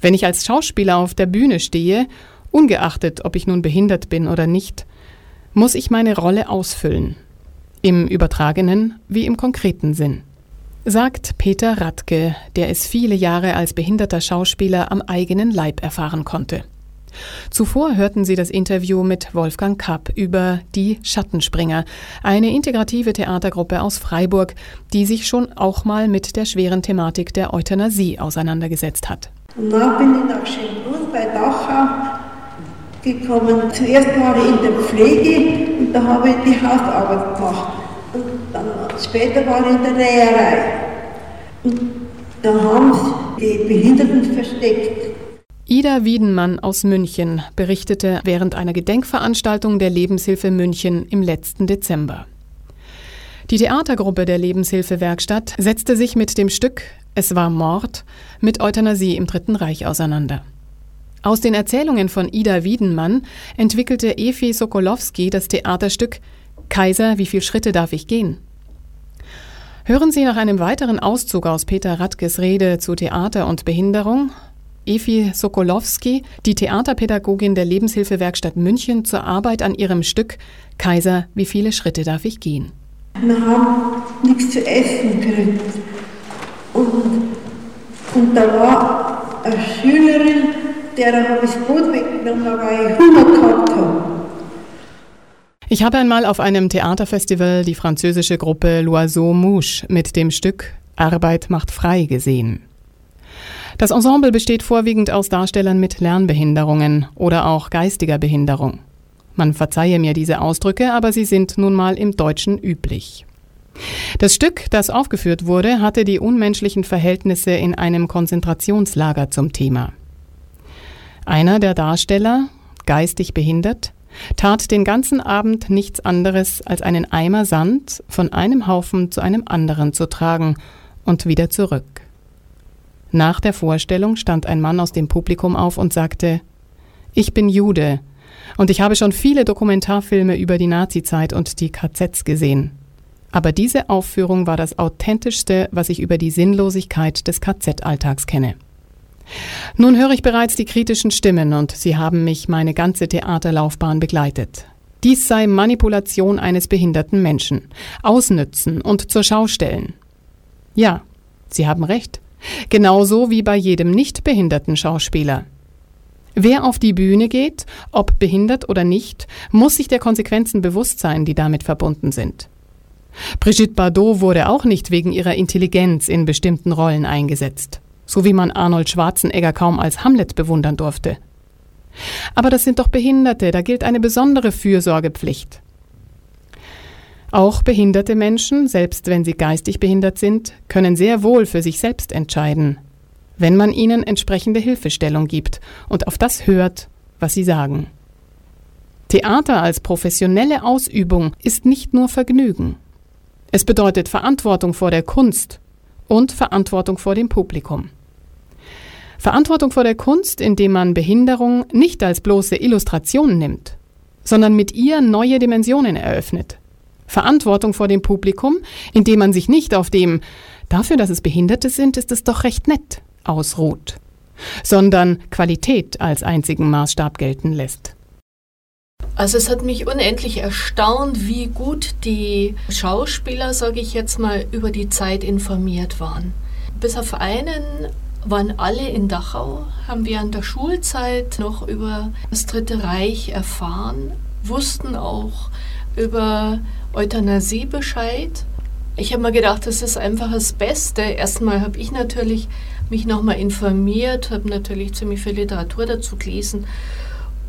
Wenn ich als Schauspieler auf der Bühne stehe, ungeachtet ob ich nun behindert bin oder nicht, muss ich meine Rolle ausfüllen. Im übertragenen wie im konkreten Sinn. Sagt Peter Radke, der es viele Jahre als behinderter Schauspieler am eigenen Leib erfahren konnte. Zuvor hörten Sie das Interview mit Wolfgang Kapp über die Schattenspringer, eine integrative Theatergruppe aus Freiburg, die sich schon auch mal mit der schweren Thematik der Euthanasie auseinandergesetzt hat. Und dann bin ich nach Schönbrunn bei Dachau gekommen. Zuerst war ich in der Pflege und da habe ich die Hausarbeit gemacht. Später war ich in der Näherei. Und da haben sie die Behinderten versteckt. Ida Wiedenmann aus München berichtete während einer Gedenkveranstaltung der Lebenshilfe München im letzten Dezember. Die Theatergruppe der Lebenshilfewerkstatt setzte sich mit dem Stück Es war Mord mit Euthanasie im Dritten Reich auseinander. Aus den Erzählungen von Ida Wiedenmann entwickelte Efi Sokolowski das Theaterstück Kaiser, wie viele Schritte darf ich gehen? Hören Sie nach einem weiteren Auszug aus Peter Radkes Rede zu Theater und Behinderung Efi Sokolowski, die Theaterpädagogin der Lebenshilfewerkstatt München, zur Arbeit an ihrem Stück Kaiser, wie viele Schritte darf ich gehen? Wir haben nichts zu essen gekriegt. Und, und da war eine Schülerin, der habe ich das Boot weggenommen, weil ich Hunger gehabt habe. Ich habe einmal auf einem Theaterfestival die französische Gruppe L'Oiseau Mouche mit dem Stück Arbeit macht frei gesehen. Das Ensemble besteht vorwiegend aus Darstellern mit Lernbehinderungen oder auch geistiger Behinderung. Man verzeihe mir diese Ausdrücke, aber sie sind nun mal im Deutschen üblich. Das Stück, das aufgeführt wurde, hatte die unmenschlichen Verhältnisse in einem Konzentrationslager zum Thema. Einer der Darsteller, geistig behindert, tat den ganzen Abend nichts anderes, als einen Eimer Sand von einem Haufen zu einem anderen zu tragen und wieder zurück. Nach der Vorstellung stand ein Mann aus dem Publikum auf und sagte Ich bin Jude, und ich habe schon viele Dokumentarfilme über die Nazizeit und die KZs gesehen. Aber diese Aufführung war das authentischste, was ich über die Sinnlosigkeit des KZ-Alltags kenne. Nun höre ich bereits die kritischen Stimmen und sie haben mich meine ganze Theaterlaufbahn begleitet. Dies sei Manipulation eines behinderten Menschen, Ausnützen und zur Schau stellen. Ja, Sie haben recht. Genauso wie bei jedem nicht behinderten Schauspieler. Wer auf die Bühne geht, ob behindert oder nicht, muss sich der Konsequenzen bewusst sein, die damit verbunden sind. Brigitte Bardot wurde auch nicht wegen ihrer Intelligenz in bestimmten Rollen eingesetzt, so wie man Arnold Schwarzenegger kaum als Hamlet bewundern durfte. Aber das sind doch Behinderte, da gilt eine besondere Fürsorgepflicht. Auch behinderte Menschen, selbst wenn sie geistig behindert sind, können sehr wohl für sich selbst entscheiden, wenn man ihnen entsprechende Hilfestellung gibt und auf das hört, was sie sagen. Theater als professionelle Ausübung ist nicht nur Vergnügen. Es bedeutet Verantwortung vor der Kunst und Verantwortung vor dem Publikum. Verantwortung vor der Kunst, indem man Behinderung nicht als bloße Illustration nimmt, sondern mit ihr neue Dimensionen eröffnet. Verantwortung vor dem Publikum, indem man sich nicht auf dem dafür, dass es Behinderte sind, ist es doch recht nett ausruht, sondern Qualität als einzigen Maßstab gelten lässt. Also es hat mich unendlich erstaunt, wie gut die Schauspieler, sage ich jetzt mal, über die Zeit informiert waren. Bis auf einen waren alle in Dachau, haben während der Schulzeit noch über das Dritte Reich erfahren, wussten auch über Euthanasie Bescheid. Ich habe mir gedacht, das ist einfach das Beste. Erstmal habe ich natürlich mich nochmal informiert, habe natürlich ziemlich viel Literatur dazu gelesen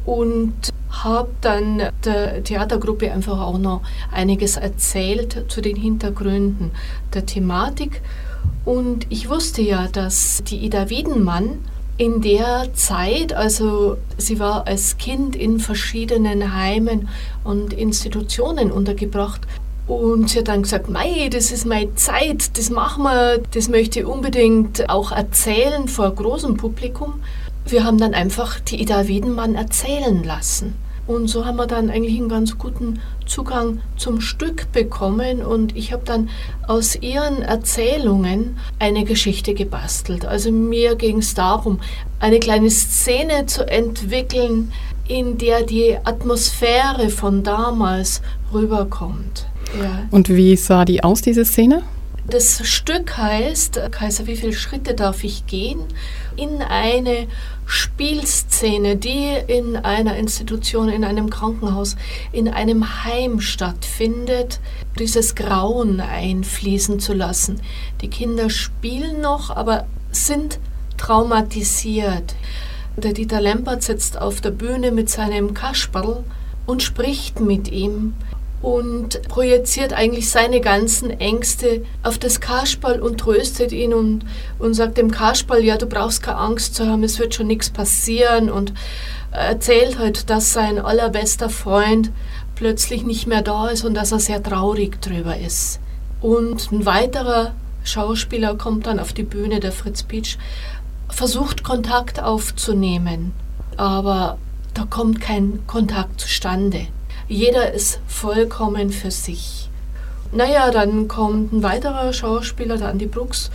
und habe dann der Theatergruppe einfach auch noch einiges erzählt zu den Hintergründen der Thematik. Und ich wusste ja, dass die Ida Wiedenmann in der Zeit, also sie war als Kind in verschiedenen Heimen und Institutionen untergebracht. Und sie hat dann gesagt, Mei, das ist meine Zeit, das machen wir, das möchte ich unbedingt auch erzählen vor großem Publikum. Wir haben dann einfach die Ida Wiedenmann erzählen lassen. Und so haben wir dann eigentlich einen ganz guten Zugang zum Stück bekommen und ich habe dann aus ihren Erzählungen eine Geschichte gebastelt. Also mir ging es darum, eine kleine Szene zu entwickeln, in der die Atmosphäre von damals rüberkommt. Ja. Und wie sah die aus, diese Szene? Das Stück heißt, Kaiser, wie viele Schritte darf ich gehen? In eine Spielszene, die in einer Institution, in einem Krankenhaus, in einem Heim stattfindet, dieses Grauen einfließen zu lassen. Die Kinder spielen noch, aber sind traumatisiert. Der Dieter Lempert sitzt auf der Bühne mit seinem Kasperl und spricht mit ihm und projiziert eigentlich seine ganzen Ängste auf das Kasperl und tröstet ihn und, und sagt dem Kasperl, ja, du brauchst keine Angst zu haben, es wird schon nichts passieren und erzählt halt, dass sein allerbester Freund plötzlich nicht mehr da ist und dass er sehr traurig drüber ist. Und ein weiterer Schauspieler kommt dann auf die Bühne, der Fritz Pietsch, versucht Kontakt aufzunehmen, aber da kommt kein Kontakt zustande. Jeder ist vollkommen für sich. Naja, dann kommt ein weiterer Schauspieler, der Andy Brooks,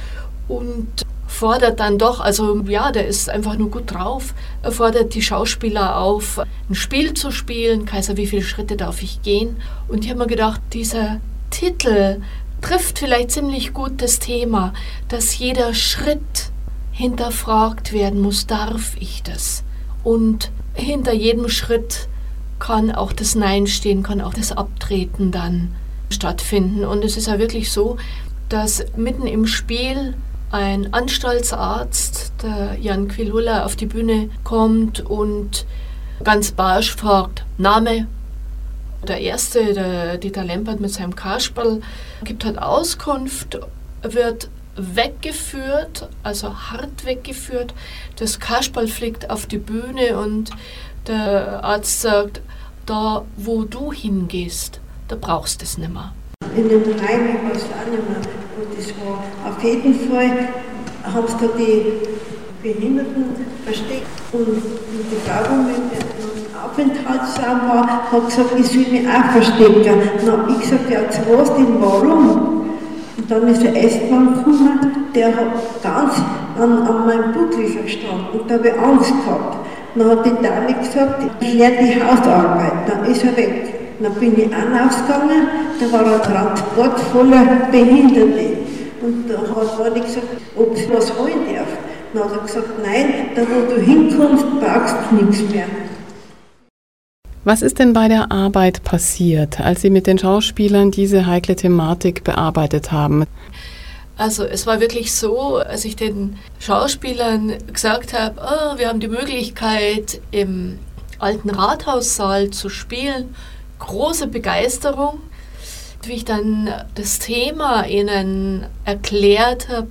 und fordert dann doch, also ja, der ist einfach nur gut drauf, er fordert die Schauspieler auf, ein Spiel zu spielen. Kaiser, wie viele Schritte darf ich gehen? Und ich habe mir gedacht, dieser Titel trifft vielleicht ziemlich gut das Thema, dass jeder Schritt hinterfragt werden muss, darf ich das? Und hinter jedem Schritt kann auch das Nein stehen, kann auch das Abtreten dann stattfinden. Und es ist ja wirklich so, dass mitten im Spiel ein Anstaltsarzt, der Jan Quilula, auf die Bühne kommt und ganz barsch fragt, Name. Der erste, der Dieter Lempert mit seinem Kasperl, gibt halt Auskunft, wird weggeführt, also hart weggeführt. Das Kasperl fliegt auf die Bühne und der Arzt sagt, da wo du hingehst, da brauchst du es nicht mehr. In dem Heim war es auch nicht mehr. Und das war auf jeden Fall, haben sie da die Behinderten versteckt und die Frau mit dem Aufenthaltsraum war, hat gesagt, ich soll mich auch verstecken. Dann habe ich gesagt, ja, jetzt was denn, warum? Und dann ist der S-Bahn gekommen, der hat ganz an, an meinem Buckel gestanden und da habe ich Angst gehabt. Dann hat die Dame gesagt, ich lerne die Hausarbeit, dann ist er weg. Dann bin ich auch rausgegangen, da war ein Transport voller Behinderte. Und da hat ich gesagt, ob ich was holen darf. Dann hat er gesagt, nein, da wo du hinkommst, brauchst du nichts mehr. Was ist denn bei der Arbeit passiert, als Sie mit den Schauspielern diese heikle Thematik bearbeitet haben? Also es war wirklich so, als ich den Schauspielern gesagt habe, oh, wir haben die Möglichkeit im alten Rathaussaal zu spielen, große Begeisterung. Wie ich dann das Thema ihnen erklärt habe,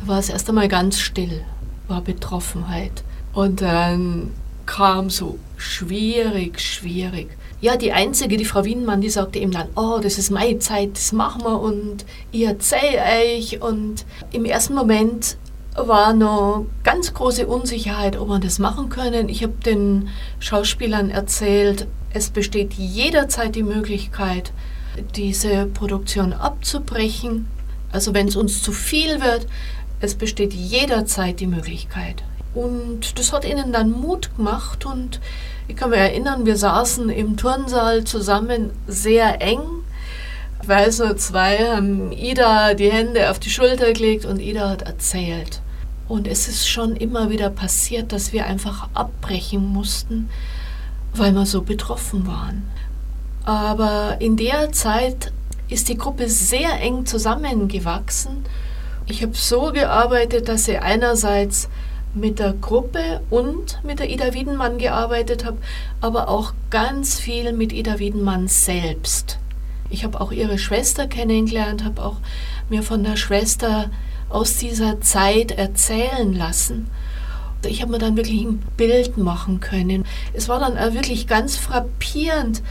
da war es erst einmal ganz still, war Betroffenheit. Und dann kam so schwierig, schwierig. Ja, die einzige, die Frau Wienmann, die sagte eben dann, oh, das ist meine Zeit, das machen wir und ich erzähle euch. Und im ersten Moment war noch ganz große Unsicherheit, ob wir das machen können. Ich habe den Schauspielern erzählt, es besteht jederzeit die Möglichkeit, diese Produktion abzubrechen. Also wenn es uns zu viel wird, es besteht jederzeit die Möglichkeit. Und das hat ihnen dann Mut gemacht und ich kann mich erinnern, wir saßen im Turnsaal zusammen sehr eng, weil so zwei haben Ida die Hände auf die Schulter gelegt und Ida hat erzählt. Und es ist schon immer wieder passiert, dass wir einfach abbrechen mussten, weil wir so betroffen waren. Aber in der Zeit ist die Gruppe sehr eng zusammengewachsen. Ich habe so gearbeitet, dass sie einerseits mit der Gruppe und mit der Ida Wiedenmann gearbeitet habe, aber auch ganz viel mit Ida Wiedenmann selbst. Ich habe auch ihre Schwester kennengelernt, habe auch mir von der Schwester aus dieser Zeit erzählen lassen. Ich habe mir dann wirklich ein Bild machen können. Es war dann wirklich ganz frappierend.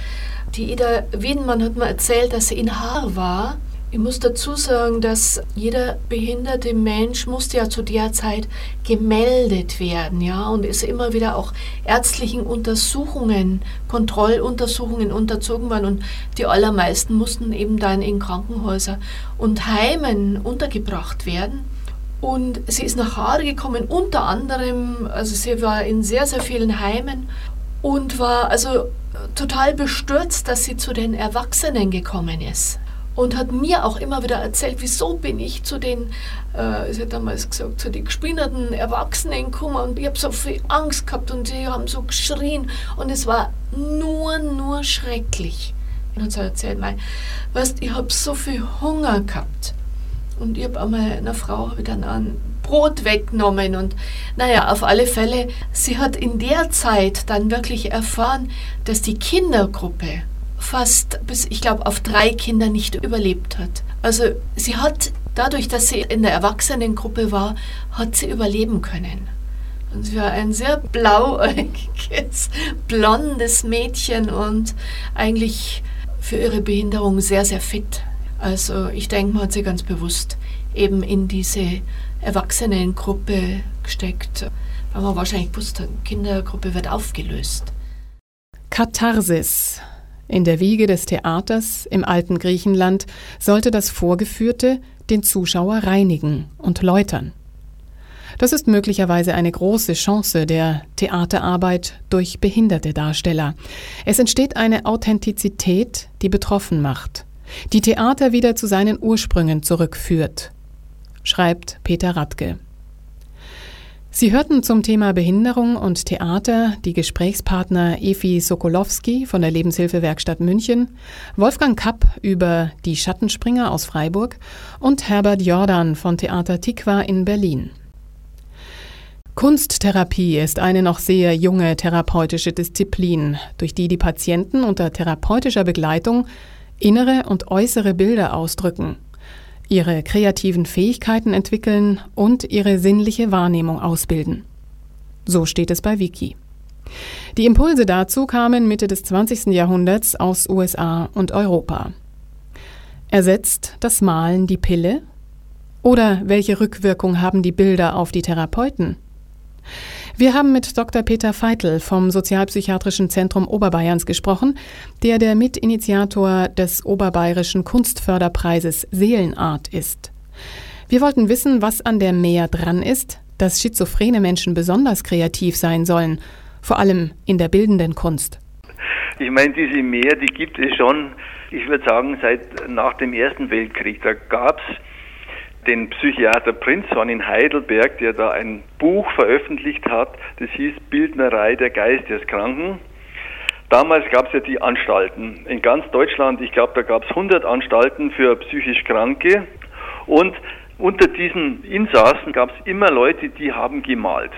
Die Ida Wiedenmann hat mir erzählt, dass sie in Haar war ich muss dazu sagen, dass jeder behinderte Mensch musste ja zu der Zeit gemeldet werden, ja, und ist immer wieder auch ärztlichen Untersuchungen, Kontrolluntersuchungen unterzogen worden und die allermeisten mussten eben dann in Krankenhäuser und Heimen untergebracht werden. Und sie ist nach Haare gekommen, unter anderem, also sie war in sehr, sehr vielen Heimen und war also total bestürzt, dass sie zu den Erwachsenen gekommen ist und hat mir auch immer wieder erzählt, wieso bin ich zu den, äh, sie hat damals gesagt, zu den gespinnerten Erwachsenen gekommen und ich habe so viel Angst gehabt und sie haben so geschrien und es war nur, nur schrecklich. Und hat sie erzählt, mein, weißt, ich habe so viel Hunger gehabt und ich habe einmal einer Frau hab ein Brot weggenommen und naja, auf alle Fälle, sie hat in der Zeit dann wirklich erfahren, dass die Kindergruppe fast bis, ich glaube, auf drei Kinder nicht überlebt hat. Also sie hat, dadurch, dass sie in der Erwachsenengruppe war, hat sie überleben können. Und sie war ein sehr blauäugiges, blondes Mädchen und eigentlich für ihre Behinderung sehr, sehr fit. Also ich denke, man hat sie ganz bewusst eben in diese Erwachsenengruppe gesteckt, weil man wahrscheinlich wusste, die Kindergruppe wird aufgelöst. Katharsis in der Wiege des Theaters im alten Griechenland sollte das Vorgeführte den Zuschauer reinigen und läutern. Das ist möglicherweise eine große Chance der Theaterarbeit durch behinderte Darsteller. Es entsteht eine Authentizität, die betroffen macht, die Theater wieder zu seinen Ursprüngen zurückführt, schreibt Peter Radke. Sie hörten zum Thema Behinderung und Theater die Gesprächspartner Efi Sokolowski von der Lebenshilfewerkstatt München, Wolfgang Kapp über Die Schattenspringer aus Freiburg und Herbert Jordan von Theater Tikwa in Berlin. Kunsttherapie ist eine noch sehr junge therapeutische Disziplin, durch die die Patienten unter therapeutischer Begleitung innere und äußere Bilder ausdrücken ihre kreativen Fähigkeiten entwickeln und ihre sinnliche Wahrnehmung ausbilden. So steht es bei Wiki. Die Impulse dazu kamen Mitte des 20. Jahrhunderts aus USA und Europa. Ersetzt das Malen die Pille? Oder welche Rückwirkung haben die Bilder auf die Therapeuten? Wir haben mit Dr. Peter Feitel vom Sozialpsychiatrischen Zentrum Oberbayerns gesprochen, der der Mitinitiator des Oberbayerischen Kunstförderpreises Seelenart ist. Wir wollten wissen, was an der Mehr dran ist, dass schizophrene Menschen besonders kreativ sein sollen, vor allem in der bildenden Kunst. Ich meine, diese Mehr, die gibt es schon, ich würde sagen, seit nach dem Ersten Weltkrieg. Da gab es den Psychiater Prinzhorn in Heidelberg, der da ein Buch veröffentlicht hat, das hieß Bildnerei der Geisteskranken. Damals gab es ja die Anstalten in ganz Deutschland. Ich glaube, da gab es 100 Anstalten für psychisch Kranke. Und unter diesen Insassen gab es immer Leute, die haben gemalt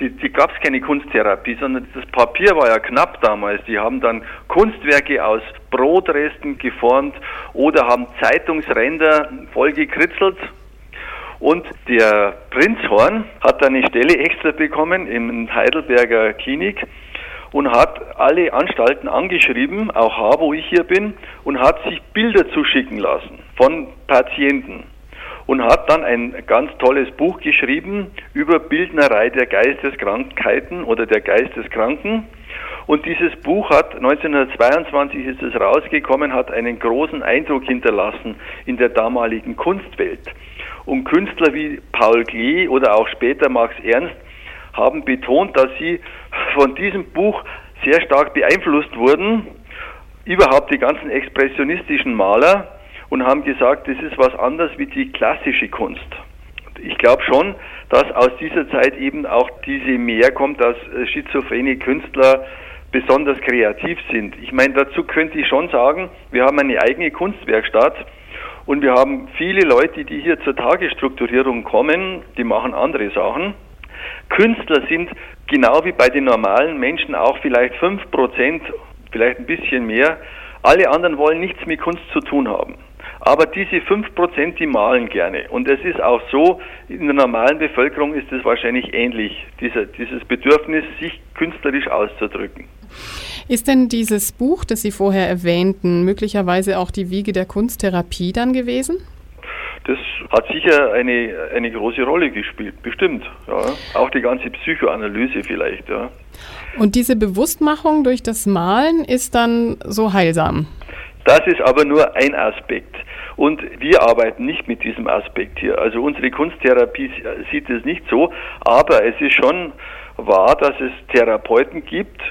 die, die gab es keine Kunsttherapie, sondern das Papier war ja knapp damals. Die haben dann Kunstwerke aus Brotresten geformt oder haben Zeitungsränder voll gekritzelt. Und der Prinzhorn hat eine Stelle extra bekommen im Heidelberger Klinik und hat alle Anstalten angeschrieben, auch H, wo ich hier bin, und hat sich Bilder zuschicken lassen von Patienten und hat dann ein ganz tolles Buch geschrieben über Bildnerei der Geisteskrankheiten oder der Geisteskranken. Und dieses Buch hat 1922 ist es rausgekommen, hat einen großen Eindruck hinterlassen in der damaligen Kunstwelt. Und Künstler wie Paul Klee oder auch später Max Ernst haben betont, dass sie von diesem Buch sehr stark beeinflusst wurden. Überhaupt die ganzen expressionistischen Maler und haben gesagt, das ist was anderes wie die klassische Kunst. Ich glaube schon, dass aus dieser Zeit eben auch diese mehr kommt, dass äh, schizophrene Künstler besonders kreativ sind. Ich meine, dazu könnte ich schon sagen, wir haben eine eigene Kunstwerkstatt und wir haben viele Leute, die hier zur Tagesstrukturierung kommen, die machen andere Sachen. Künstler sind genau wie bei den normalen Menschen auch vielleicht fünf Prozent, vielleicht ein bisschen mehr. Alle anderen wollen nichts mit Kunst zu tun haben. Aber diese 5%, die malen gerne. Und es ist auch so, in der normalen Bevölkerung ist es wahrscheinlich ähnlich, dieser, dieses Bedürfnis, sich künstlerisch auszudrücken. Ist denn dieses Buch, das Sie vorher erwähnten, möglicherweise auch die Wiege der Kunsttherapie dann gewesen? Das hat sicher eine, eine große Rolle gespielt, bestimmt. Ja. Auch die ganze Psychoanalyse vielleicht. Ja. Und diese Bewusstmachung durch das Malen ist dann so heilsam? Das ist aber nur ein Aspekt. Und wir arbeiten nicht mit diesem Aspekt hier. Also unsere Kunsttherapie sieht es nicht so, aber es ist schon wahr, dass es Therapeuten gibt,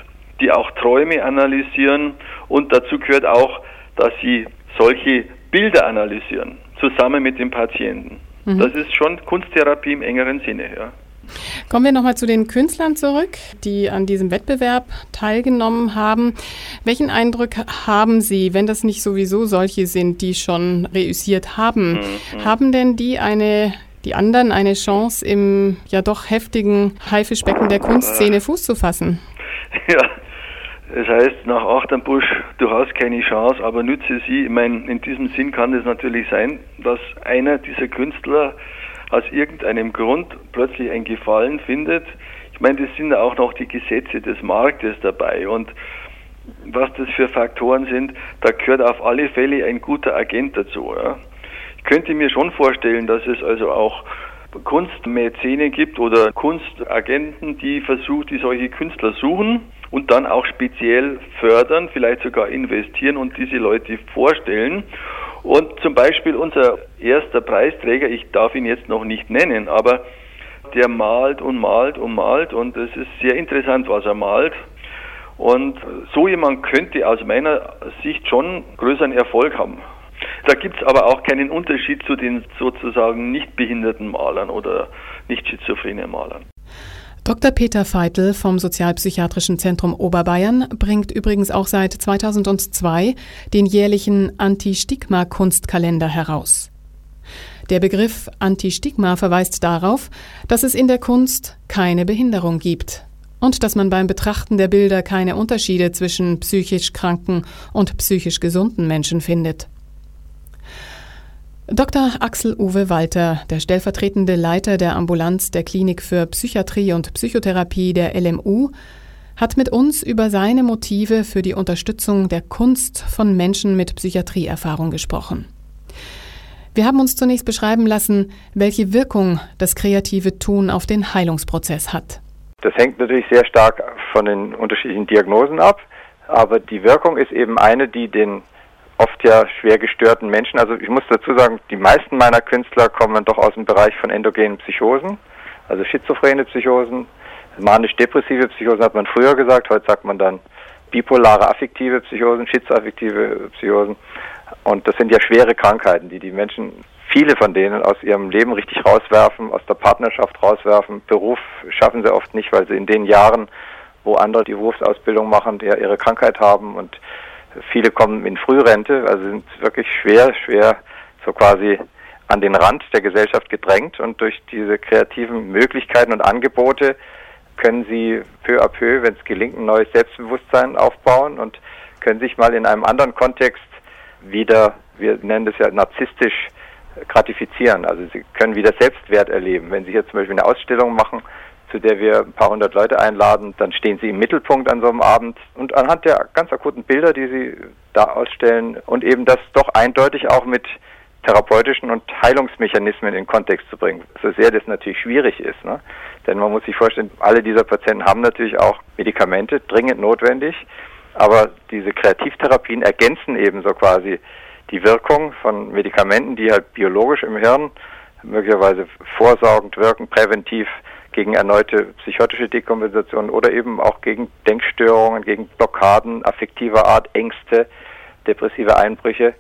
die auch Träume analysieren und dazu gehört auch, dass sie solche Bilder analysieren, zusammen mit dem Patienten. Mhm. Das ist schon Kunsttherapie im engeren Sinne. Ja. Kommen wir nochmal zu den Künstlern zurück, die an diesem Wettbewerb teilgenommen haben. Welchen Eindruck haben Sie, wenn das nicht sowieso solche sind, die schon reüssiert haben? Mhm. Haben denn die eine die anderen eine Chance, im ja doch heftigen Haifischbecken der Kunstszene Fuß zu fassen? Ja, das heißt, nach Achternbusch, du hast keine Chance, aber nütze sie. Ich meine, in diesem Sinn kann es natürlich sein, dass einer dieser Künstler aus irgendeinem Grund plötzlich ein Gefallen findet. Ich meine, das sind auch noch die Gesetze des Marktes dabei und was das für Faktoren sind, da gehört auf alle Fälle ein guter Agent dazu. Ja. Ich könnte mir schon vorstellen, dass es also auch Kunstmäzene gibt oder Kunstagenten, die versuchen, die solche Künstler suchen und dann auch speziell fördern, vielleicht sogar investieren und diese Leute vorstellen. Und zum Beispiel unser erster Preisträger, ich darf ihn jetzt noch nicht nennen, aber der malt und malt und malt und es ist sehr interessant, was er malt. Und so jemand könnte aus meiner Sicht schon größeren Erfolg haben. Da gibt es aber auch keinen Unterschied zu den sozusagen nicht behinderten Malern oder nicht schizophrenen Malern. Dr. Peter Feitel vom Sozialpsychiatrischen Zentrum Oberbayern bringt übrigens auch seit 2002 den jährlichen Anti-Stigma-Kunstkalender heraus. Der Begriff Anti-Stigma verweist darauf, dass es in der Kunst keine Behinderung gibt und dass man beim Betrachten der Bilder keine Unterschiede zwischen psychisch kranken und psychisch gesunden Menschen findet. Dr. Axel Uwe Walter, der stellvertretende Leiter der Ambulanz der Klinik für Psychiatrie und Psychotherapie der LMU, hat mit uns über seine Motive für die Unterstützung der Kunst von Menschen mit Psychiatrieerfahrung gesprochen. Wir haben uns zunächst beschreiben lassen, welche Wirkung das kreative Tun auf den Heilungsprozess hat. Das hängt natürlich sehr stark von den unterschiedlichen Diagnosen ab, aber die Wirkung ist eben eine, die den oft ja schwer gestörten Menschen. Also ich muss dazu sagen, die meisten meiner Künstler kommen doch aus dem Bereich von endogenen Psychosen, also schizophrene Psychosen, manisch-depressive Psychosen hat man früher gesagt, heute sagt man dann bipolare affektive Psychosen, schizoaffektive Psychosen. Und das sind ja schwere Krankheiten, die die Menschen, viele von denen aus ihrem Leben richtig rauswerfen, aus der Partnerschaft rauswerfen. Beruf schaffen sie oft nicht, weil sie in den Jahren, wo andere die Berufsausbildung machen, ja ihre Krankheit haben und Viele kommen in Frührente, also sind wirklich schwer, schwer so quasi an den Rand der Gesellschaft gedrängt und durch diese kreativen Möglichkeiten und Angebote können sie peu à peu, wenn es gelingt, ein neues Selbstbewusstsein aufbauen und können sich mal in einem anderen Kontext wieder, wir nennen das ja narzisstisch, gratifizieren. Also sie können wieder Selbstwert erleben. Wenn sie hier zum Beispiel eine Ausstellung machen, zu der wir ein paar hundert Leute einladen. Dann stehen sie im Mittelpunkt an so einem Abend und anhand der ganz akuten Bilder, die sie da ausstellen und eben das doch eindeutig auch mit therapeutischen und Heilungsmechanismen in Kontext zu bringen. So sehr das natürlich schwierig ist. Ne? Denn man muss sich vorstellen, alle dieser Patienten haben natürlich auch Medikamente, dringend notwendig. Aber diese Kreativtherapien ergänzen eben so quasi die Wirkung von Medikamenten, die halt biologisch im Hirn möglicherweise vorsorgend wirken, präventiv gegen erneute psychotische Dekompensation oder eben auch gegen Denkstörungen, gegen Blockaden affektiver Art, Ängste, depressive Einbrüche.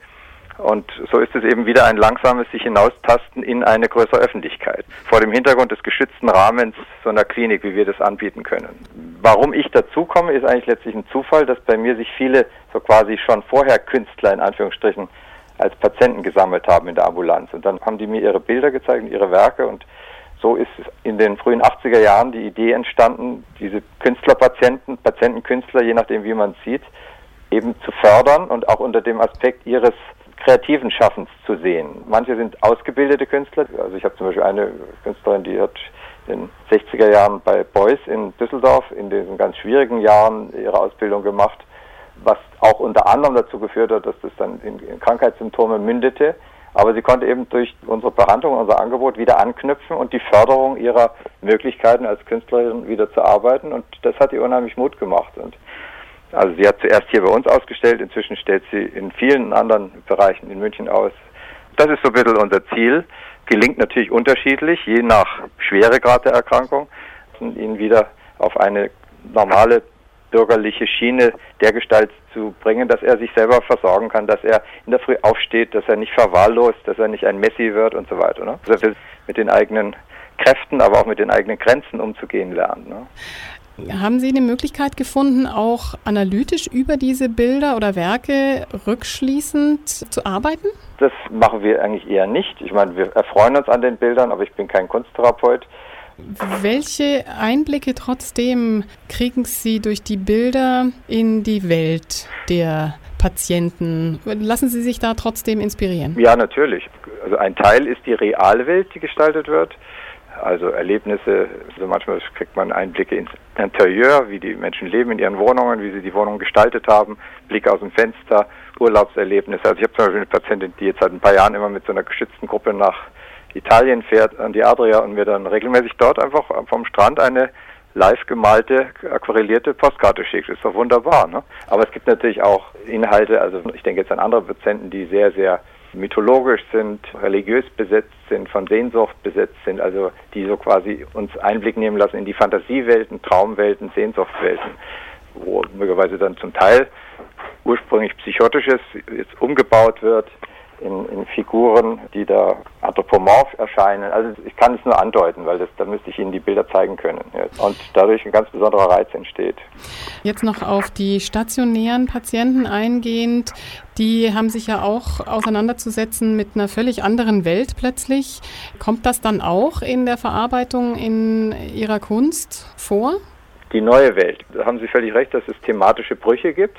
Und so ist es eben wieder ein langsames sich hinaustasten in eine größere Öffentlichkeit. Vor dem Hintergrund des geschützten Rahmens so einer Klinik, wie wir das anbieten können. Warum ich dazukomme, ist eigentlich letztlich ein Zufall, dass bei mir sich viele so quasi schon vorher Künstler in Anführungsstrichen als Patienten gesammelt haben in der Ambulanz. Und dann haben die mir ihre Bilder gezeigt und ihre Werke und so ist in den frühen 80er Jahren die Idee entstanden, diese Künstlerpatienten, Patientenkünstler, je nachdem wie man sieht, eben zu fördern und auch unter dem Aspekt ihres kreativen Schaffens zu sehen. Manche sind ausgebildete Künstler. Also ich habe zum Beispiel eine Künstlerin, die hat in den 60er Jahren bei Beuys in Düsseldorf in diesen ganz schwierigen Jahren ihre Ausbildung gemacht, was auch unter anderem dazu geführt hat, dass das dann in Krankheitssymptome mündete. Aber sie konnte eben durch unsere Behandlung, unser Angebot wieder anknüpfen und die Förderung ihrer Möglichkeiten als Künstlerin wieder zu arbeiten. Und das hat ihr unheimlich Mut gemacht. Und also sie hat zuerst hier bei uns ausgestellt, inzwischen stellt sie in vielen anderen Bereichen in München aus. Das ist so ein bisschen unser Ziel. Gelingt natürlich unterschiedlich, je nach Schweregrad der Erkrankung, ihn wieder auf eine normale bürgerliche Schiene dergestalt zu bringen, dass er sich selber versorgen kann, dass er in der Früh aufsteht, dass er nicht verwahrlost, dass er nicht ein Messi wird und so weiter. Ne? Dass er mit den eigenen Kräften, aber auch mit den eigenen Grenzen umzugehen lernt. Ne? Haben Sie eine Möglichkeit gefunden, auch analytisch über diese Bilder oder Werke rückschließend zu arbeiten? Das machen wir eigentlich eher nicht. Ich meine, wir erfreuen uns an den Bildern, aber ich bin kein Kunsttherapeut. Welche Einblicke trotzdem kriegen Sie durch die Bilder in die Welt der Patienten? Lassen Sie sich da trotzdem inspirieren? Ja, natürlich. Also ein Teil ist die reale Welt, die gestaltet wird. Also Erlebnisse, also manchmal kriegt man Einblicke ins Interieur, wie die Menschen leben in ihren Wohnungen, wie sie die Wohnung gestaltet haben, Blick aus dem Fenster, Urlaubserlebnisse. Also ich habe zum Beispiel eine Patientin, die jetzt seit ein paar Jahren immer mit so einer geschützten Gruppe nach Italien fährt, an die Adria und mir dann regelmäßig dort einfach vom Strand eine live gemalte, aquarellierte Postkarte schickt. Ist doch wunderbar. Ne? Aber es gibt natürlich auch Inhalte, also ich denke jetzt an andere Patienten, die sehr, sehr mythologisch sind, religiös besetzt sind, von Sehnsucht besetzt sind, also die so quasi uns Einblick nehmen lassen in die Fantasiewelten, Traumwelten, Sehnsuchtwelten, wo möglicherweise dann zum Teil ursprünglich Psychotisches jetzt umgebaut wird in, in, Figuren, die da anthropomorph erscheinen. Also ich kann es nur andeuten, weil das, da müsste ich Ihnen die Bilder zeigen können. Und dadurch ein ganz besonderer Reiz entsteht. Jetzt noch auf die stationären Patienten eingehend. Die haben sich ja auch auseinanderzusetzen mit einer völlig anderen Welt plötzlich. Kommt das dann auch in der Verarbeitung in Ihrer Kunst vor? Die neue Welt. Da haben Sie völlig recht, dass es thematische Brüche gibt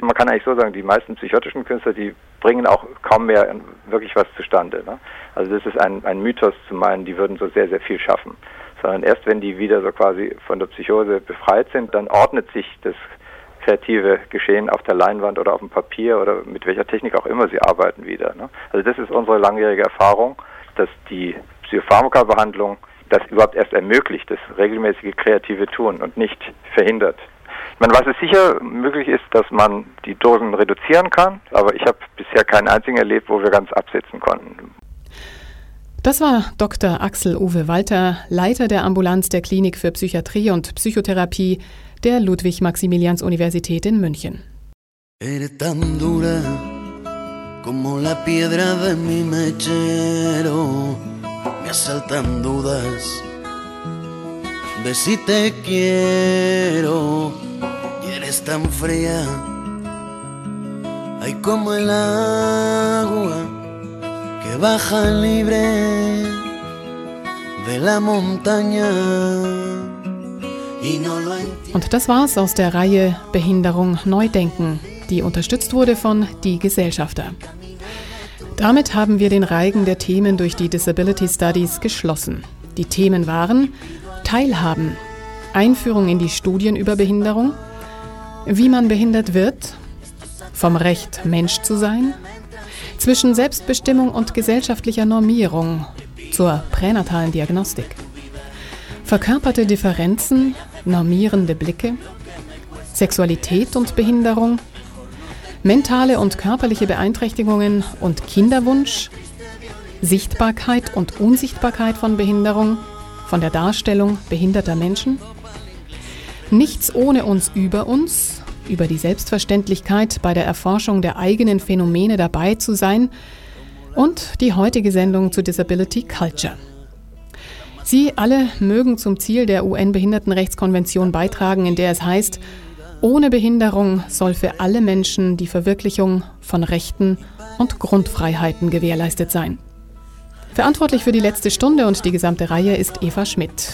man kann eigentlich so sagen, die meisten psychotischen Künstler, die bringen auch kaum mehr wirklich was zustande. Ne? Also das ist ein, ein Mythos zu meinen, die würden so sehr, sehr viel schaffen. Sondern erst wenn die wieder so quasi von der Psychose befreit sind, dann ordnet sich das kreative Geschehen auf der Leinwand oder auf dem Papier oder mit welcher Technik auch immer sie arbeiten wieder. Ne? Also das ist unsere langjährige Erfahrung, dass die Psychopharmaka-Behandlung das überhaupt erst ermöglicht, das regelmäßige kreative Tun und nicht verhindert. Ich meine, was es sicher möglich ist, dass man die Dosen reduzieren kann, aber ich habe bisher keinen einzigen erlebt, wo wir ganz absetzen konnten. Das war Dr. Axel Uwe Walter, Leiter der Ambulanz der Klinik für Psychiatrie und Psychotherapie der Ludwig-Maximilians-Universität in München. Eres tan dura como la piedra de mi mechero, me asaltan dudas de si te quiero eres tan fría, hay como el agua que baja libre de la montaña. Und das war's aus der Reihe Behinderung Neudenken, die unterstützt wurde von Die Gesellschafter. Damit haben wir den Reigen der Themen durch die Disability Studies geschlossen. Die Themen waren Teilhaben, Einführung in die Studien über Behinderung, wie man behindert wird, vom Recht Mensch zu sein, zwischen Selbstbestimmung und gesellschaftlicher Normierung zur pränatalen Diagnostik, verkörperte Differenzen, normierende Blicke, Sexualität und Behinderung, mentale und körperliche Beeinträchtigungen und Kinderwunsch, Sichtbarkeit und Unsichtbarkeit von Behinderung, von der Darstellung behinderter Menschen, Nichts ohne uns über uns, über die Selbstverständlichkeit bei der Erforschung der eigenen Phänomene dabei zu sein und die heutige Sendung zu Disability Culture. Sie alle mögen zum Ziel der UN-Behindertenrechtskonvention beitragen, in der es heißt, ohne Behinderung soll für alle Menschen die Verwirklichung von Rechten und Grundfreiheiten gewährleistet sein. Verantwortlich für die letzte Stunde und die gesamte Reihe ist Eva Schmidt.